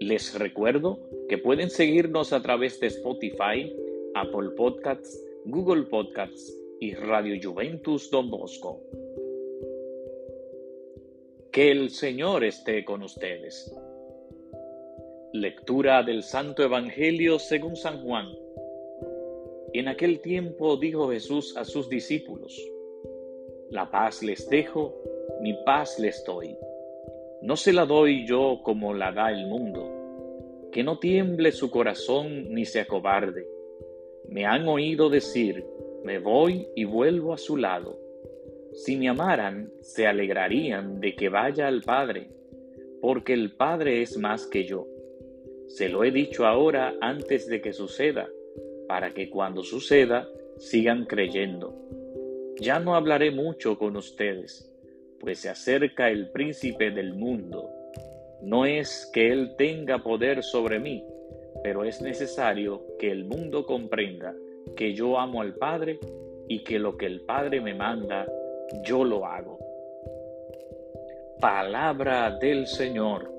Les recuerdo que pueden seguirnos a través de Spotify, Apple Podcasts, Google Podcasts, y Radio Juventus Don Bosco. Que el Señor esté con ustedes. Lectura del Santo Evangelio según San Juan. En aquel tiempo dijo Jesús a sus discípulos, La paz les dejo, mi paz les doy. No se la doy yo como la da el mundo, que no tiemble su corazón ni se acobarde. Me han oído decir, me voy y vuelvo a su lado. Si me amaran, se alegrarían de que vaya al Padre, porque el Padre es más que yo. Se lo he dicho ahora antes de que suceda, para que cuando suceda sigan creyendo. Ya no hablaré mucho con ustedes, pues se acerca el príncipe del mundo. No es que él tenga poder sobre mí, pero es necesario que el mundo comprenda que yo amo al Padre y que lo que el Padre me manda, yo lo hago. Palabra del Señor.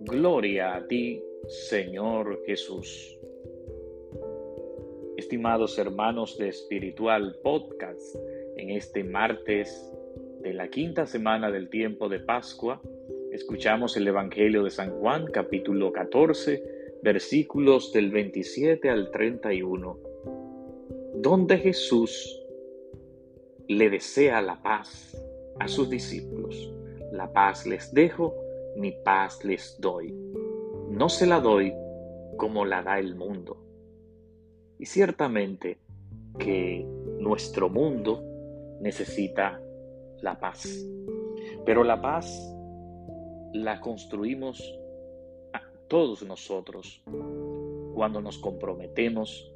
Gloria a ti, Señor Jesús. Estimados hermanos de Espiritual Podcast, en este martes de la quinta semana del tiempo de Pascua, escuchamos el Evangelio de San Juan, capítulo 14, versículos del 27 al 31 donde Jesús le desea la paz a sus discípulos. La paz les dejo, mi paz les doy. No se la doy como la da el mundo. Y ciertamente que nuestro mundo necesita la paz. Pero la paz la construimos a todos nosotros cuando nos comprometemos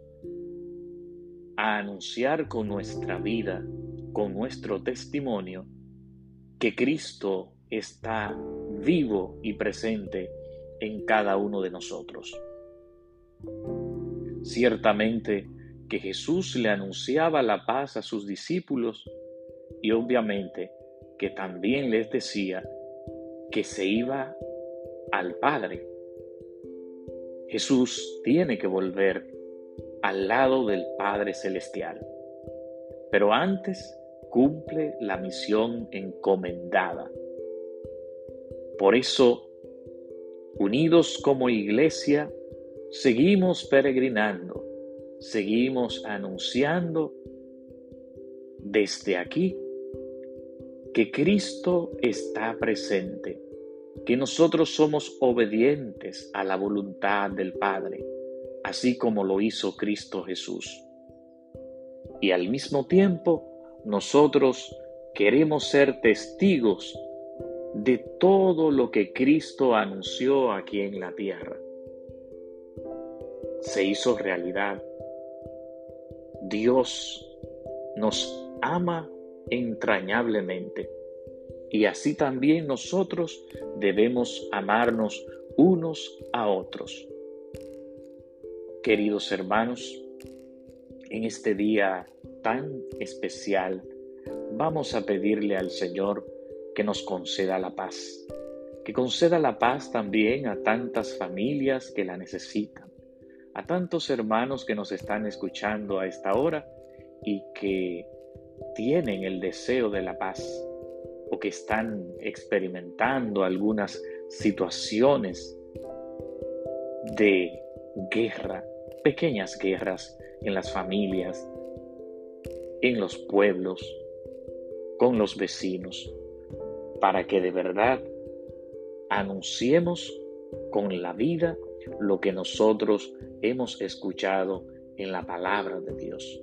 a anunciar con nuestra vida, con nuestro testimonio, que Cristo está vivo y presente en cada uno de nosotros. Ciertamente que Jesús le anunciaba la paz a sus discípulos y obviamente que también les decía que se iba al Padre. Jesús tiene que volver al lado del Padre Celestial. Pero antes cumple la misión encomendada. Por eso, unidos como iglesia, seguimos peregrinando, seguimos anunciando desde aquí que Cristo está presente, que nosotros somos obedientes a la voluntad del Padre así como lo hizo Cristo Jesús. Y al mismo tiempo, nosotros queremos ser testigos de todo lo que Cristo anunció aquí en la tierra. Se hizo realidad. Dios nos ama entrañablemente y así también nosotros debemos amarnos unos a otros. Queridos hermanos, en este día tan especial, vamos a pedirle al Señor que nos conceda la paz, que conceda la paz también a tantas familias que la necesitan, a tantos hermanos que nos están escuchando a esta hora y que tienen el deseo de la paz o que están experimentando algunas situaciones de guerra, pequeñas guerras en las familias, en los pueblos, con los vecinos, para que de verdad anunciemos con la vida lo que nosotros hemos escuchado en la palabra de Dios.